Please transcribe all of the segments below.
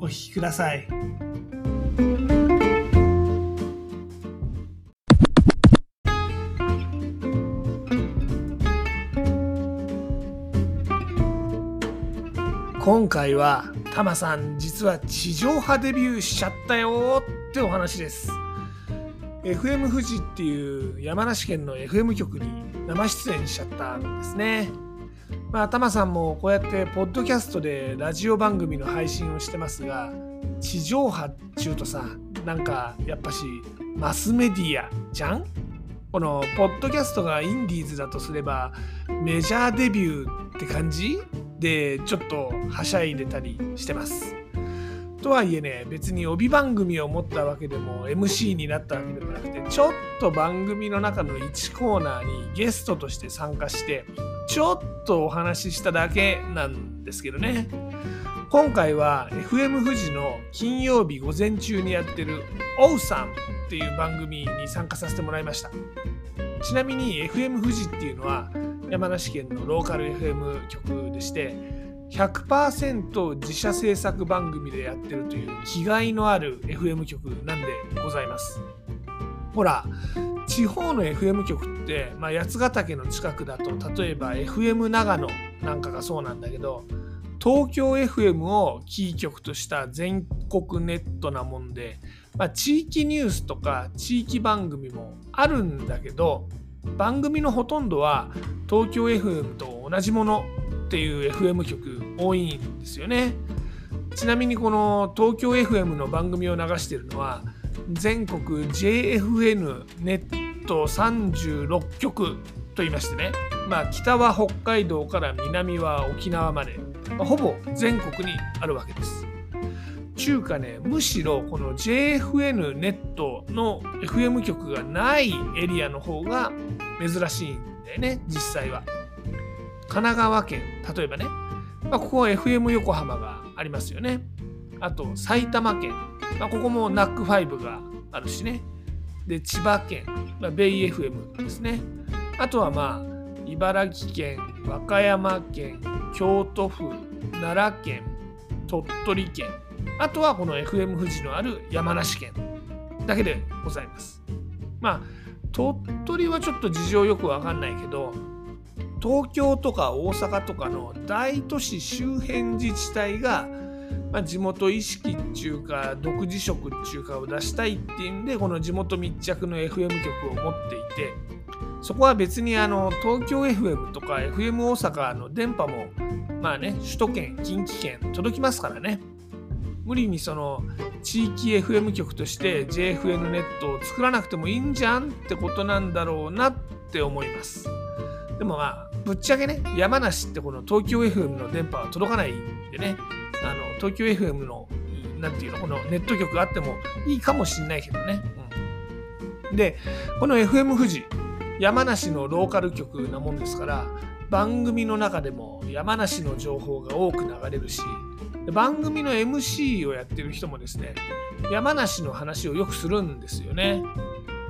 お聞きください。今回はタマさん実は地上波デビューしちゃったよってお話です FM 富士っていう山梨県の FM 局に生出演しちゃったんですねまあタマさんもこうやってポッドキャストでラジオ番組の配信をしてますが地上波っちゅうとさなんかやっぱしマスメディアじゃん？このポッドキャストがインディーズだとすればメジャーデビューって感じ？でちょっとはしゃいでたりしてます。とはいえね別に帯番組を持ったわけでも MC になったわけでもなくてちょっと番組の中の1コーナーにゲストとして参加してちょっとお話ししただけなんですけどね。今回は FM 富士の金曜日午前中にやってる「おうさん」っていう番組に参加させてもらいました。ちなみに FM 富士っていうのは山梨県のローカル FM 局でして100%自社制作番組でやってるという気概のある FM 局なんでございます。ほら地方の FM 局って、まあ、八ヶ岳の近くだと例えば FM 長野なんかがそうなんだけど東京 FM をキー局とした全国ネットなもんで、まあ、地域ニュースとか地域番組もあるんだけど番組のほとんどは東京 FM と同じものっていう FM 局多いんですよね。ちなみにこの東京 FM の番組を流しているのは全国 JFN ネット36局と言いましてね。まあ北は北海道から南は沖縄まで、ま、ほぼ全国にあるわけです。中華ねむしろこの JFN ネットの FM 局がないエリアの方が珍しいんだよね実際は。神奈川県例えばね、まあ、ここは FM 横浜がありますよね。あと埼玉県、まあ、ここも NAC5 があるしね。で千葉県、まあ、ベイ FM ですね。あとはまあ茨城県和歌山県京都府奈良県鳥取県。あとはこの FM 富士のある山梨県だけでございます。まあ鳥取はちょっと事情よくわかんないけど東京とか大阪とかの大都市周辺自治体が、まあ、地元意識っていうか独自色っていうかを出したいっていうんでこの地元密着の FM 局を持っていてそこは別にあの東京 FM とか FM 大阪の電波もまあね首都圏近畿圏届きますからね。無理にその地域 FM 局として JFN ネットを作らなくてもいいんじゃんってことなんだろうなって思います。でもまあぶっちゃけね山梨ってこの東京 FM の電波は届かないんでね。あの東京 FM のなんていうのこのネット局があってもいいかもしんないけどね、うん、でこの FM 富士山梨のローカル局なもんですから番組の中でも山梨の情報が多く流れるし番組の MC をやってる人もですね山梨の話をよくするんですよね。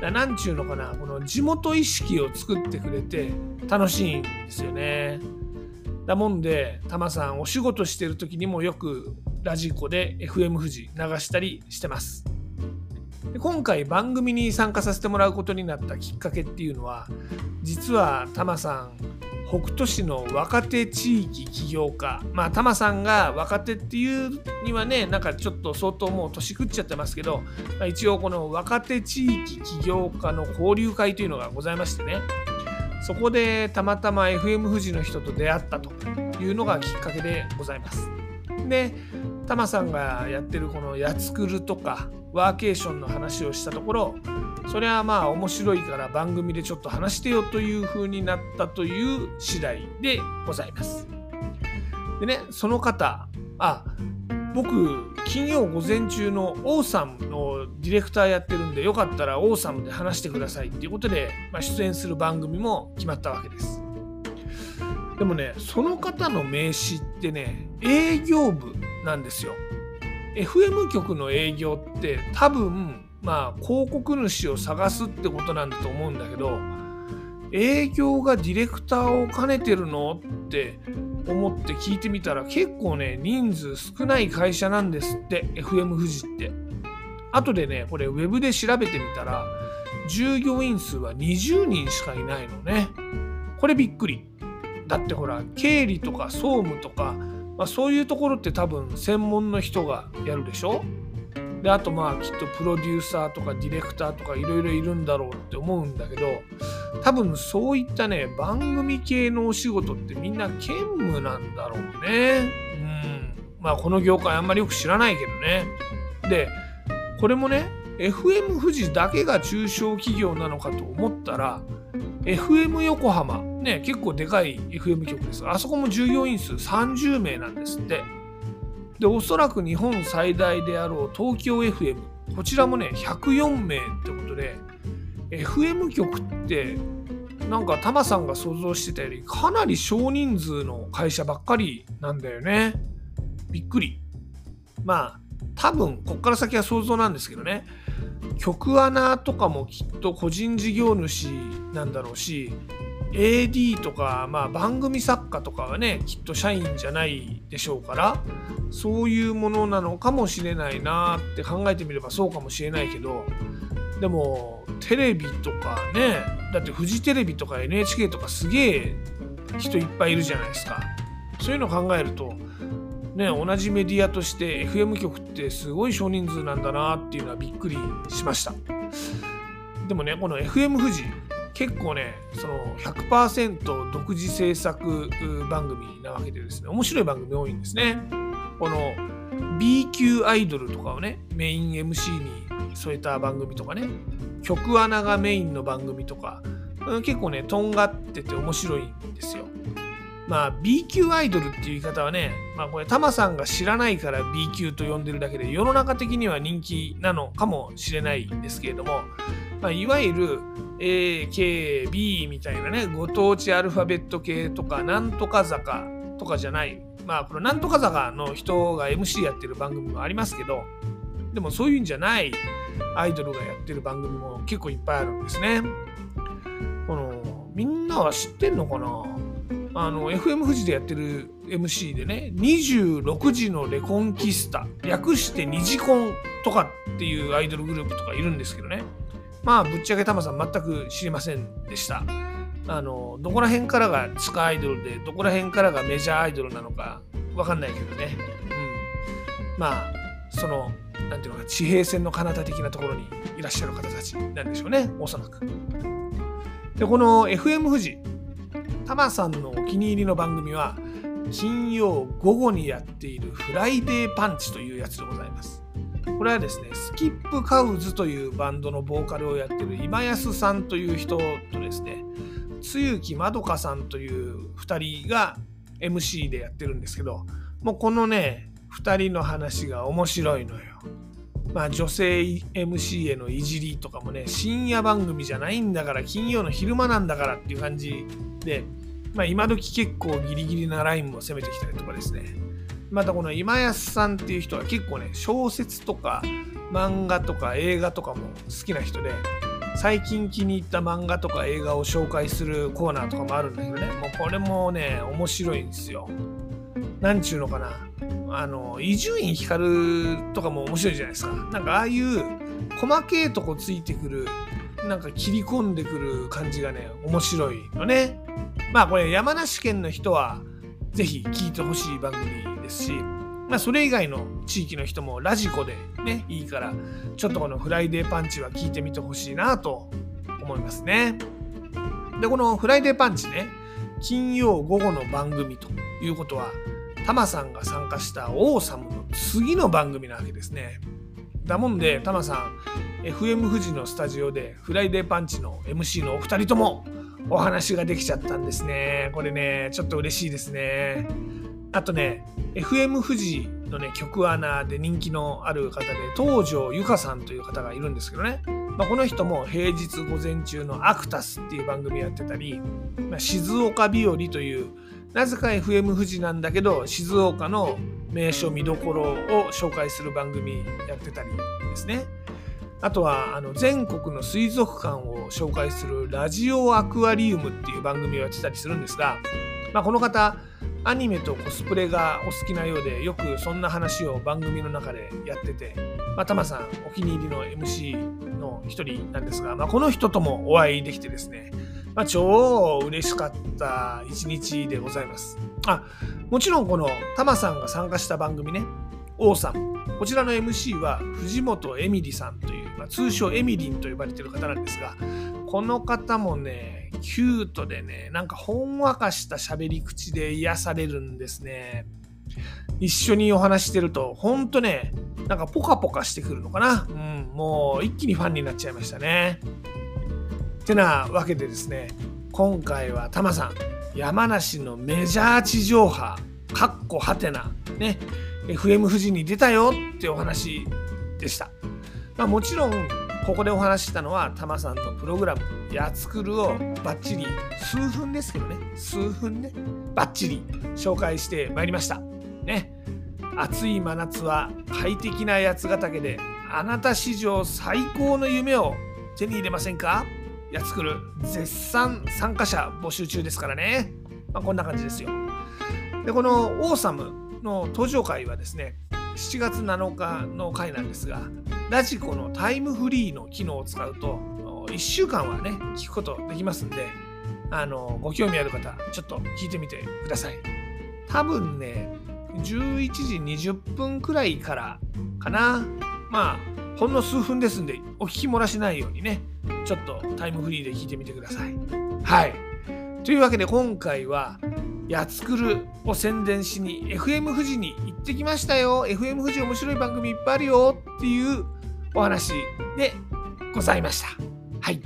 なんちゅうのかなこの地元意識を作ってくれて楽しいんですよね。だもんでタマさんお仕事してる時にもよくラジコで FM 富士流したりしてます。で今回番組に参加させてもらうことになったきっかけっていうのは実はタマさん北斗市の若手地域起業家まあタマさんが若手っていうにはねなんかちょっと相当もう年食っちゃってますけど、まあ、一応この若手地域起業家の交流会というのがございましてねそこでたまたま FM 富士の人と出会ったというのがきっかけでございます。でタマさんがやってるこの「やつくる」とかワーケーションの話をしたところそれはまあ面白いから番組でちょっと話してよという風になったという次第でございます。でねその方あ僕金曜午前中のオーサムのディレクターやってるんでよかったらオーサムで話してくださいっていうことで、まあ、出演する番組も決まったわけですでもねその方の名刺ってね営業部なんですよ FM 局の営業って多分まあ広告主を探すってことなんだと思うんだけど営業がディレクターを兼ねてるのって思って聞いてみたら結構ね人数少ない会社なんですって FM 富士って。後でねこれウェブで調べてみたら従業員数は20人しかいないのね。これびっくり。だってほら経理とか総務とか、まあ、そういうところって多分専門の人がやるでしょ？であとまあきっとプロデューサーとかディレクターとかいろいろいるんだろうって思うんだけど多分そういったね番組系のお仕事ってみんな兼務なんだろうね。うんまあこの業界あんまりよく知らないけどね。でこれもね FM 富士だけが中小企業なのかと思ったら FM 横浜ね結構でかい FM 局ですあそこも従業員数30名なんですって。でおそらく日本最大であろう東京 FM こちらもね104名ってことで FM 局ってなんかタマさんが想像してたよりかなり少人数の会社ばっかりなんだよね。びっくり。まあ多分こっから先は想像なんですけどね。局アナとかもきっと個人事業主なんだろうし AD とか、まあ、番組作家とかはねきっと社員じゃないでしょうからそういうものなのかもしれないなって考えてみればそうかもしれないけどでもテレビとかねだってフジテレビとか NHK とかすげえ人いっぱいいるじゃないですか。そういうのを考えるとね同じメディアとして FM 局ってすごい少人数なんだなっていうのはびっくりしました。でもねこの FM 富士結構ねその100%独自制作番組なわけでですね面白い番組多いんですね。この B 級アイドルとかをねメイン MC に添えた番組とかね曲穴がメインの番組とか結構ねとんがってて面白いんですよ。まあ B 級アイドルっていう言い方はね、まあこれタマさんが知らないから B 級と呼んでるだけで世の中的には人気なのかもしれないんですけれども、まあ、いわゆる A、K、B みたいなね、ご当地アルファベット系とか、なんとか坂とかじゃない、まあ、このなんとか坂の人が MC やってる番組もありますけど、でもそういうんじゃないアイドルがやってる番組も結構いっぱいあるんですね。このみんなは知ってんのかな？あの FM 富士でやってる MC でね26時のレコンキスタ略して二次コンとかっていうアイドルグループとかいるんですけどね。まあぶっちゃけタマさん全く知りませんでした。あのどこら辺からが地下アイドルでどこら辺からがメジャーアイドルなのか分かんないけどね。うん。まあそのなんていうのか地平線の彼方的なところにいらっしゃる方たちなんでしょうね。おそらく。でこの FM 富士タマさんのお気に入りの番組は金曜午後にやっているフライデーパンチというやつでございます。これはですね、スキップカウズというバンドのボーカルをやってる今安さんという人とですね、露木まどかさんという2人が MC でやってるんですけど、もうこのね、2人の話が面白いのよ。まあ女性 MC へのいじりとかもね、深夜番組じゃないんだから、金曜の昼間なんだからっていう感じで、まあ、今時結構ギリギリなラインも攻めてきたりとかですねまたこの今安さんっていう人は結構ね小説とか漫画とか映画とかも好きな人で最近気に入った漫画とか映画を紹介するコーナーとかもあるんだけどねもうこれもね面白いんですよ。なんちゅうのかな。あの伊集院光とかも面白いじゃないですか。なんかああいう細けいとこついてくるなんか切り込んでくる感じがね面白いのね。まあこれ山梨県の人はぜひ聞いてほしい番組ですし、まあ、それ以外の地域の人もラジコでねいいからちょっとこのフライデーパンチは聞いてみてほしいなと思いますね。でこのフライデーパンチね金曜午後の番組ということはタマさんが参加したオーサムの次の番組なわけですね。だもんでタマさん FM 富士のスタジオでフライデーパンチの MC のお二人ともお話ができちゃったんですね。これね、ちょっと嬉しいですね。あとね、FM 富士のね曲穴で人気のある方で東條由香さんという方がいるんですけどね、まあ、この人も平日午前中のアクタスっていう番組やってたり、まあ、静岡日和というなぜか FM 富士なんだけど静岡の名所見どころを紹介する番組やってたりですね。あとはあの全国の水族館を紹介するラジオアクアリウムっていう番組をやってたりするんですが、まあ、この方アニメとコスプレがお好きなようでよくそんな話を番組の中でやってて、まあ、タマさんお気に入りの MC の一人なんですが、まあ、この人ともお会いできてですね、まあ、超嬉しかった一日でございます。あもちろんこのタマさんが参加した番組ね。王さん。こちらの MC は藤本エミリさんという、まあ、通称エミリンと呼ばれている方なんですがこの方もねキュートでねなんかほんわかした喋り口で癒されるんですね。一緒にお話してるとほんとねなんかポカポカしてくるのかな。うんもう一気にファンになっちゃいましたね。てなわけでですね今回はタマさん山梨のメジャー地上波かっこはてなね FM 富士に出たよってお話でした。まあ、もちろんここでお話ししたのはタマさんのプログラム「やつくる」をバッチリ。数分ですけどね。数分ねバッチリ紹介してまいりました。ね。暑い真夏は快適な八ヶ岳であなた史上最高の夢を手に入れませんか？やつくる絶賛参加者募集中ですからね、まあ、こんな感じですよ。でこのオーサムの登場会はですね7月7日の回なんですがラジコのタイムフリーの機能を使うと1週間はね聞くことできますんであのご興味ある方ちょっと聞いてみてください。多分ね11時20分くらいからかな。まあほんの数分ですんでお聞き漏らしないようにねちょっとタイムフリーで聞いてみてください。はい。というわけで今回はやつくるを宣伝しに FM 富士に行ってきましたよ。FM 富士面白い番組いっぱいあるよっていうお話でございました。はい。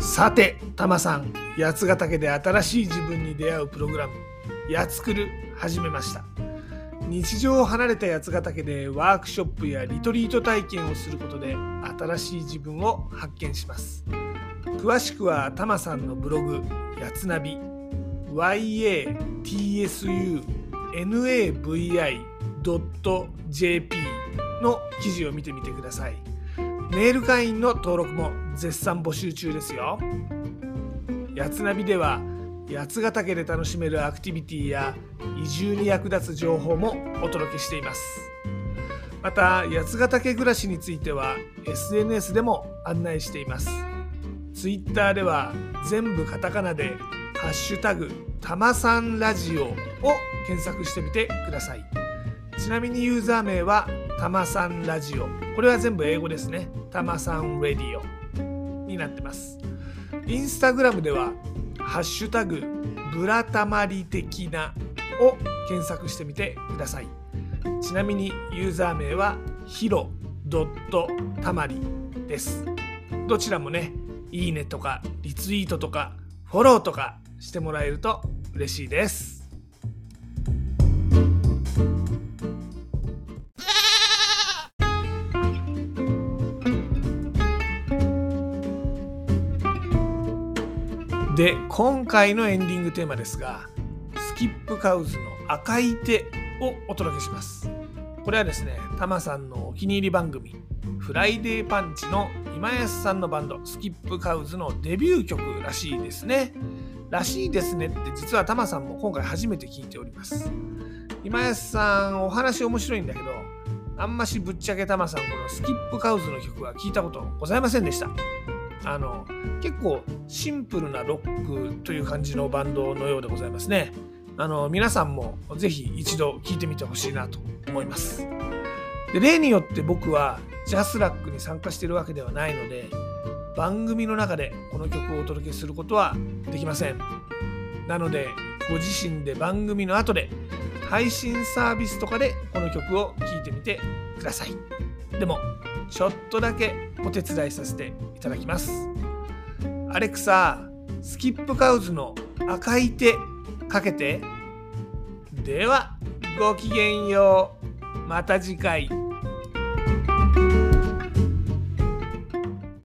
さてタマさん八ヶ岳で新しい自分に出会うプログラム「やつくる」始めました。日常を離れた八ヶ岳でワークショップやリトリート体験をすることで新しい自分を発見します。詳しくはタマさんのブログやつナビ。yatsunavi.jp の記事を見てみてください。メール会員の登録も絶賛募集中ですよ。やつナビでは八ヶ岳で楽しめるアクティビティや移住に役立つ情報もお届けしています。また八ヶ岳暮らしについては SNS でも案内しています。Twitter では全部カタカナで「ハッシュタグたまさんラジオ」を検索してみてください。ちなみにユーザー名はたまさんラジオ。これは全部英語ですね。たまさんレディオになってます。インスタグラムではハッシュタグブラタマリ的なを検索してみてください。ちなみにユーザー名はヒロドットたまりです。どちらもねいいねとかリツイートとかフォローとかしてもらえると嬉しいです。で今回のエンディングテーマですがスキップカウズの赤い手をお届けします。これはですねタマさんのお気に入り番組フライデーパンチの今安さんのバンドスキップカウズのデビュー曲らしいですね。らしいですねって実はタマさんも今回初めて聞いております今安さんお話面白いんだけどあんましぶっちゃけタマさんこのスキップカウズの曲は聞いたことございませんでしたあの結構シンプルなロックという感じのバンドのようでございますね。あの皆さんもぜひ一度聴いてみてほしいなと思います。で例によって僕はジャスラックに参加してるわけではないので番組の中でこの曲をお届けすることはできません。なのでご自身で番組の後で配信サービスとかでこの曲を聴いてみてください。でもちょっとだけお手伝いさせていただきます。アレクサスキップカウズの赤い手かけて。ではごきげんよう。また次回。